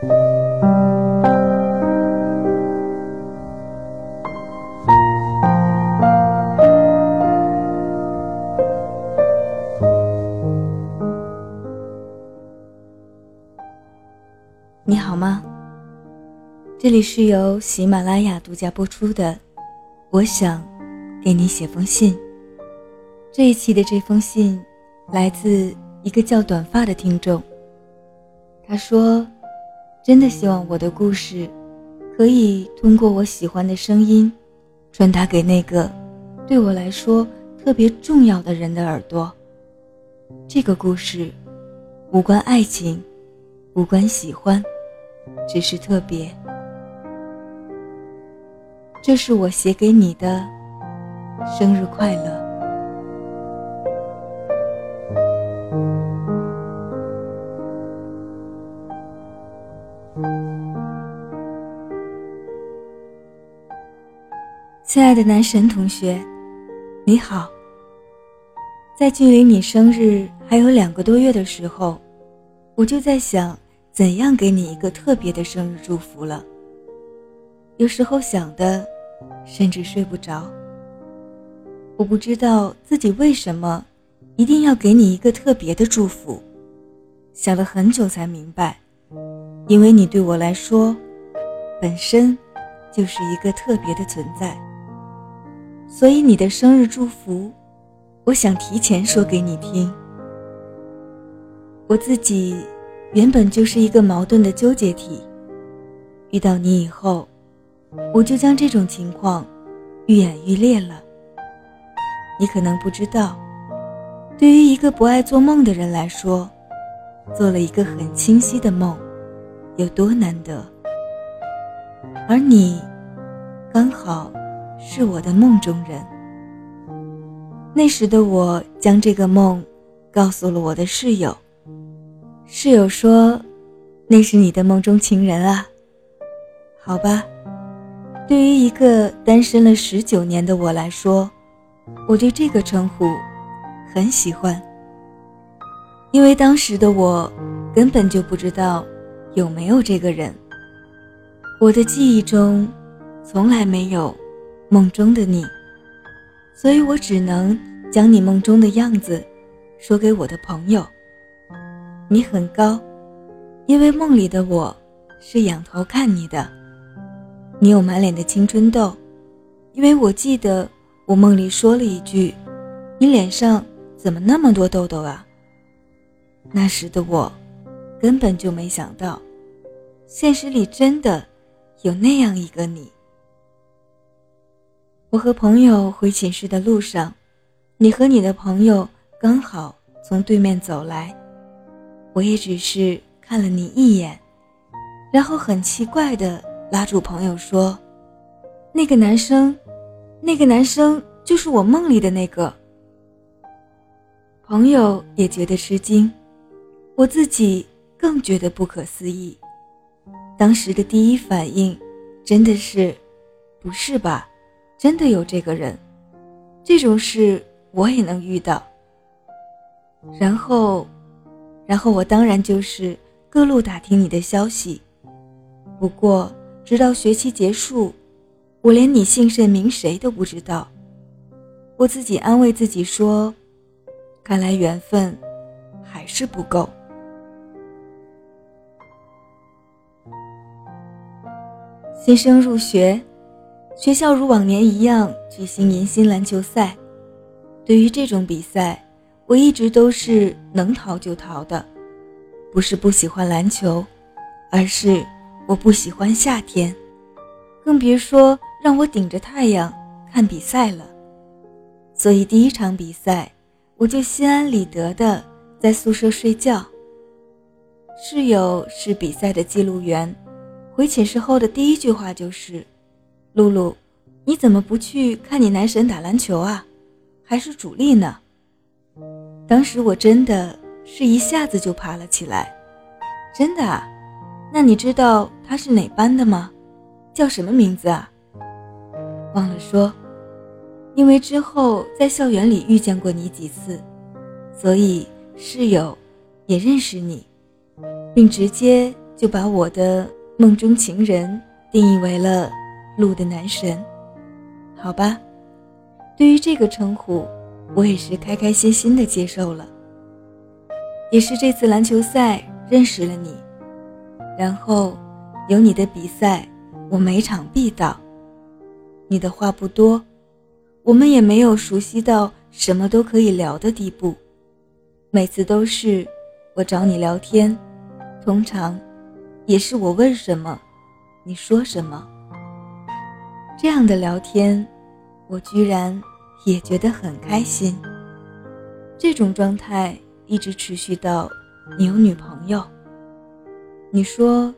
你好吗？这里是由喜马拉雅独家播出的。我想给你写封信。这一期的这封信来自一个叫短发的听众。他说：“真的希望我的故事可以通过我喜欢的声音，传达给那个对我来说特别重要的人的耳朵。这个故事无关爱情，无关喜欢，只是特别。”这是我写给你的生日快乐。亲爱的男神同学，你好。在距离你生日还有两个多月的时候，我就在想，怎样给你一个特别的生日祝福了。有时候想的，甚至睡不着。我不知道自己为什么一定要给你一个特别的祝福，想了很久才明白，因为你对我来说，本身就是一个特别的存在。所以你的生日祝福，我想提前说给你听。我自己原本就是一个矛盾的纠结体，遇到你以后。我就将这种情况愈演愈烈了。你可能不知道，对于一个不爱做梦的人来说，做了一个很清晰的梦，有多难得。而你，刚好是我的梦中人。那时的我将这个梦告诉了我的室友，室友说：“那是你的梦中情人啊。”好吧。对于一个单身了十九年的我来说，我对这个称呼很喜欢，因为当时的我根本就不知道有没有这个人。我的记忆中从来没有梦中的你，所以我只能将你梦中的样子说给我的朋友。你很高，因为梦里的我是仰头看你的。你有满脸的青春痘，因为我记得我梦里说了一句：“你脸上怎么那么多痘痘啊？”那时的我，根本就没想到，现实里真的有那样一个你。我和朋友回寝室的路上，你和你的朋友刚好从对面走来，我也只是看了你一眼，然后很奇怪的。拉住朋友说：“那个男生，那个男生就是我梦里的那个。”朋友也觉得吃惊，我自己更觉得不可思议。当时的第一反应，真的是，不是吧？真的有这个人？这种事我也能遇到。然后，然后我当然就是各路打听你的消息。不过。直到学期结束，我连你姓甚名谁都不知道。我自己安慰自己说：“看来缘分还是不够。”新生入学，学校如往年一样举行迎新篮球赛。对于这种比赛，我一直都是能逃就逃的，不是不喜欢篮球，而是。我不喜欢夏天，更别说让我顶着太阳看比赛了。所以第一场比赛，我就心安理得的在宿舍睡觉。室友是比赛的记录员，回寝室后的第一句话就是：“露露，你怎么不去看你男神打篮球啊？还是主力呢？”当时我真的是一下子就爬了起来，真的啊。那你知道他是哪班的吗？叫什么名字啊？忘了说，因为之后在校园里遇见过你几次，所以室友也认识你，并直接就把我的梦中情人定义为了路的男神。好吧，对于这个称呼，我也是开开心心的接受了。也是这次篮球赛认识了你，然后有你的比赛，我每场必到。你的话不多，我们也没有熟悉到什么都可以聊的地步。每次都是我找你聊天，通常也是我问什么，你说什么。这样的聊天，我居然也觉得很开心。这种状态。一直持续到你有女朋友。你说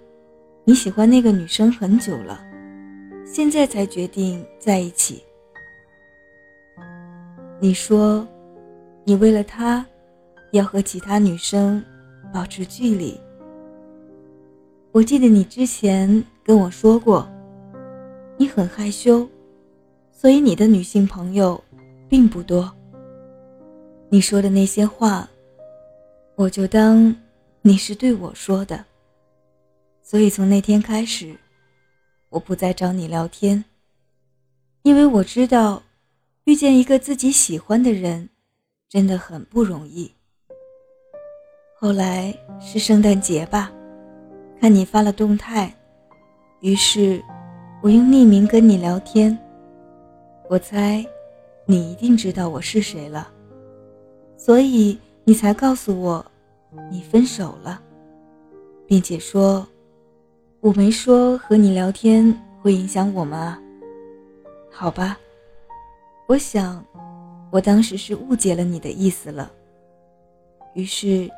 你喜欢那个女生很久了，现在才决定在一起。你说你为了她要和其他女生保持距离。我记得你之前跟我说过，你很害羞，所以你的女性朋友并不多。你说的那些话。我就当你是对我说的，所以从那天开始，我不再找你聊天，因为我知道，遇见一个自己喜欢的人，真的很不容易。后来是圣诞节吧，看你发了动态，于是我用匿名跟你聊天。我猜，你一定知道我是谁了，所以你才告诉我。你分手了，并且说，我没说和你聊天会影响我们啊。好吧，我想，我当时是误解了你的意思了。于是，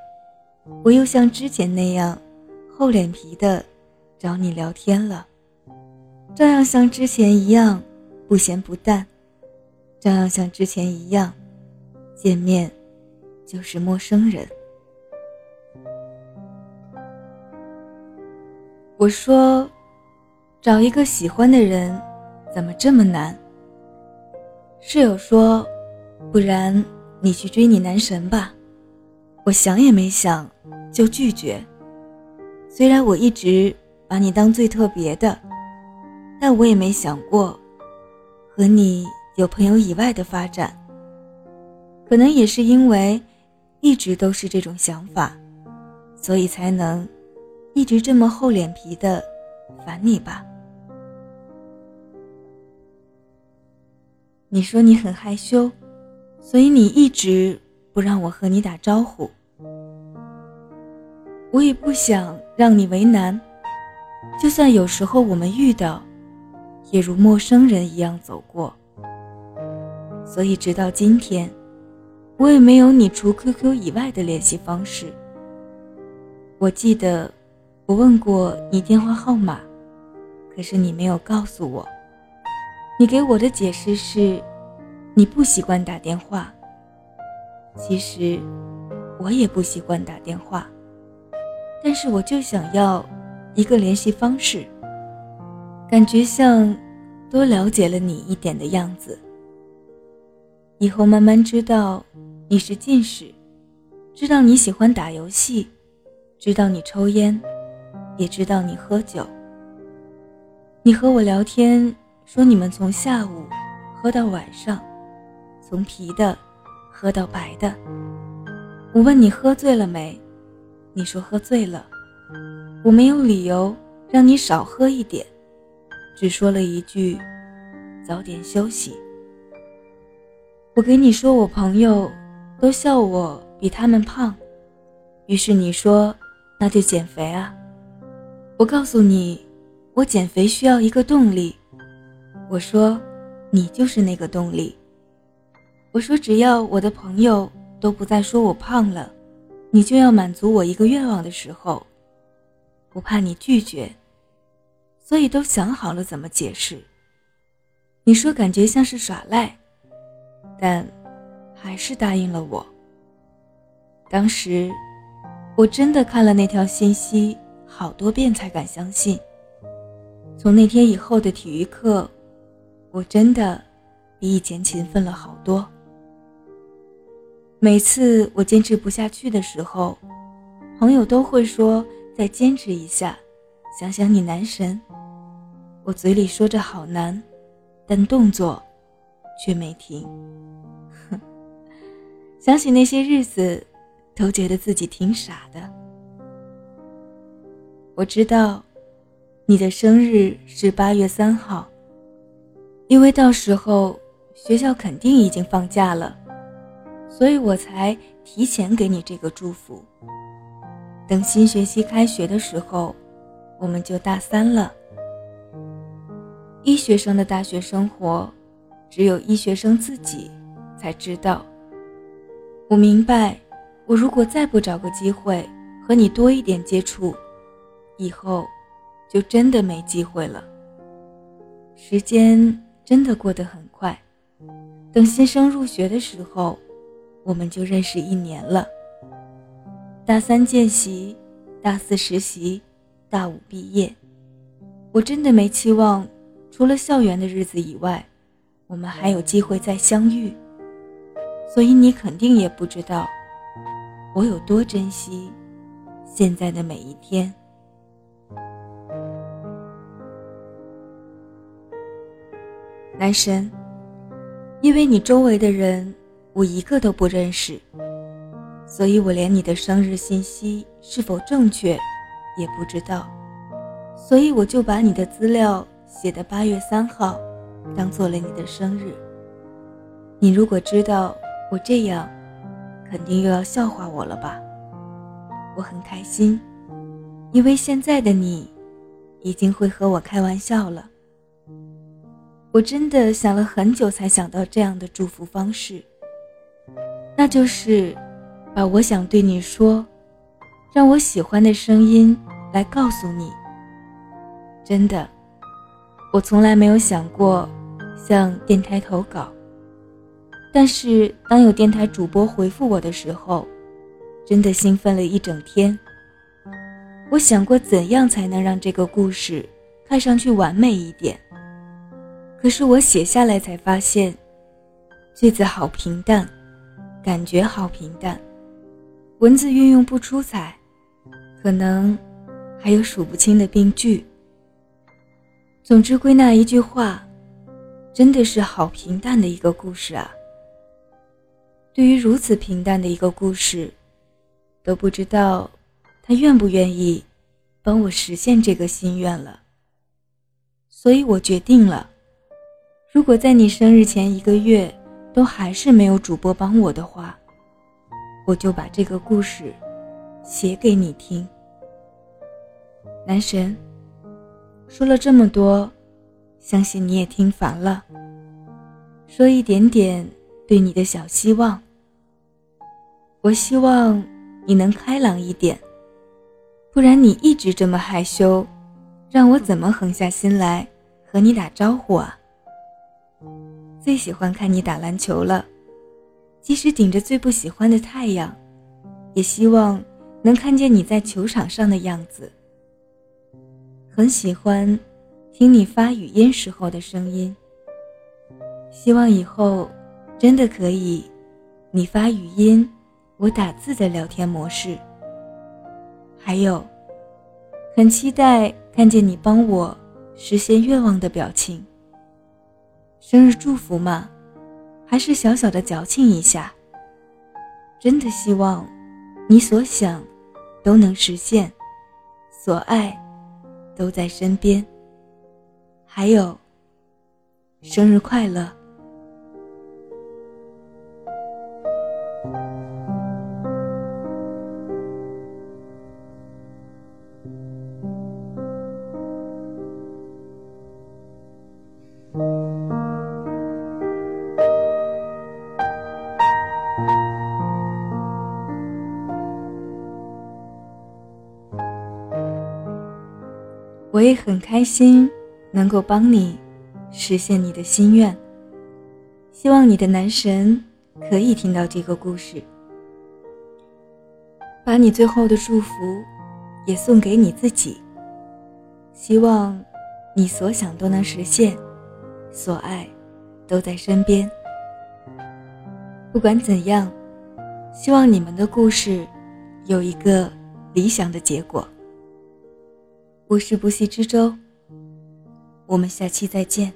我又像之前那样，厚脸皮的找你聊天了，照样像之前一样不咸不淡，照样像之前一样，见面就是陌生人。我说：“找一个喜欢的人，怎么这么难？”室友说：“不然你去追你男神吧。”我想也没想，就拒绝。虽然我一直把你当最特别的，但我也没想过和你有朋友以外的发展。可能也是因为一直都是这种想法，所以才能。一直这么厚脸皮的烦你吧？你说你很害羞，所以你一直不让我和你打招呼。我也不想让你为难，就算有时候我们遇到，也如陌生人一样走过。所以直到今天，我也没有你除 QQ 以外的联系方式。我记得。我问过你电话号码，可是你没有告诉我。你给我的解释是，你不习惯打电话。其实，我也不习惯打电话，但是我就想要一个联系方式，感觉像多了解了你一点的样子。以后慢慢知道你是近视，知道你喜欢打游戏，知道你抽烟。也知道你喝酒。你和我聊天，说你们从下午喝到晚上，从啤的喝到白的。我问你喝醉了没，你说喝醉了。我没有理由让你少喝一点，只说了一句早点休息。我给你说我朋友都笑我比他们胖，于是你说那就减肥啊。我告诉你，我减肥需要一个动力。我说，你就是那个动力。我说，只要我的朋友都不再说我胖了，你就要满足我一个愿望的时候，不怕你拒绝，所以都想好了怎么解释。你说感觉像是耍赖，但还是答应了我。当时，我真的看了那条信息。好多遍才敢相信。从那天以后的体育课，我真的比以前勤奋了好多。每次我坚持不下去的时候，朋友都会说再坚持一下，想想你男神。我嘴里说着好难，但动作却没停。哼，想起那些日子，都觉得自己挺傻的。我知道，你的生日是八月三号，因为到时候学校肯定已经放假了，所以我才提前给你这个祝福。等新学期开学的时候，我们就大三了。医学生的大学生活，只有医学生自己才知道。我明白，我如果再不找个机会和你多一点接触，以后就真的没机会了。时间真的过得很快，等新生入学的时候，我们就认识一年了。大三见习，大四实习，大五毕业，我真的没期望。除了校园的日子以外，我们还有机会再相遇，所以你肯定也不知道我有多珍惜现在的每一天。男神，因为你周围的人我一个都不认识，所以我连你的生日信息是否正确也不知道，所以我就把你的资料。写的八月三号，当做了你的生日。你如果知道我这样，肯定又要笑话我了吧？我很开心，因为现在的你，已经会和我开玩笑了。我真的想了很久，才想到这样的祝福方式，那就是把我想对你说，让我喜欢的声音来告诉你。真的。我从来没有想过向电台投稿，但是当有电台主播回复我的时候，真的兴奋了一整天。我想过怎样才能让这个故事看上去完美一点，可是我写下来才发现，句子好平淡，感觉好平淡，文字运用不出彩，可能还有数不清的病句。总之，归纳一句话，真的是好平淡的一个故事啊。对于如此平淡的一个故事，都不知道他愿不愿意帮我实现这个心愿了。所以我决定了，如果在你生日前一个月都还是没有主播帮我的话，我就把这个故事写给你听，男神。说了这么多，相信你也听烦了。说一点点对你的小希望。我希望你能开朗一点，不然你一直这么害羞，让我怎么狠下心来和你打招呼啊？最喜欢看你打篮球了，即使顶着最不喜欢的太阳，也希望能看见你在球场上的样子。很喜欢听你发语音时候的声音。希望以后真的可以，你发语音，我打字的聊天模式。还有，很期待看见你帮我实现愿望的表情。生日祝福嘛，还是小小的矫情一下。真的希望你所想都能实现，所爱。都在身边。还有，生日快乐！我也很开心，能够帮你实现你的心愿。希望你的男神可以听到这个故事，把你最后的祝福也送给你自己。希望你所想都能实现，所爱都在身边。不管怎样，希望你们的故事有一个理想的结果。我是不息之舟，我们下期再见。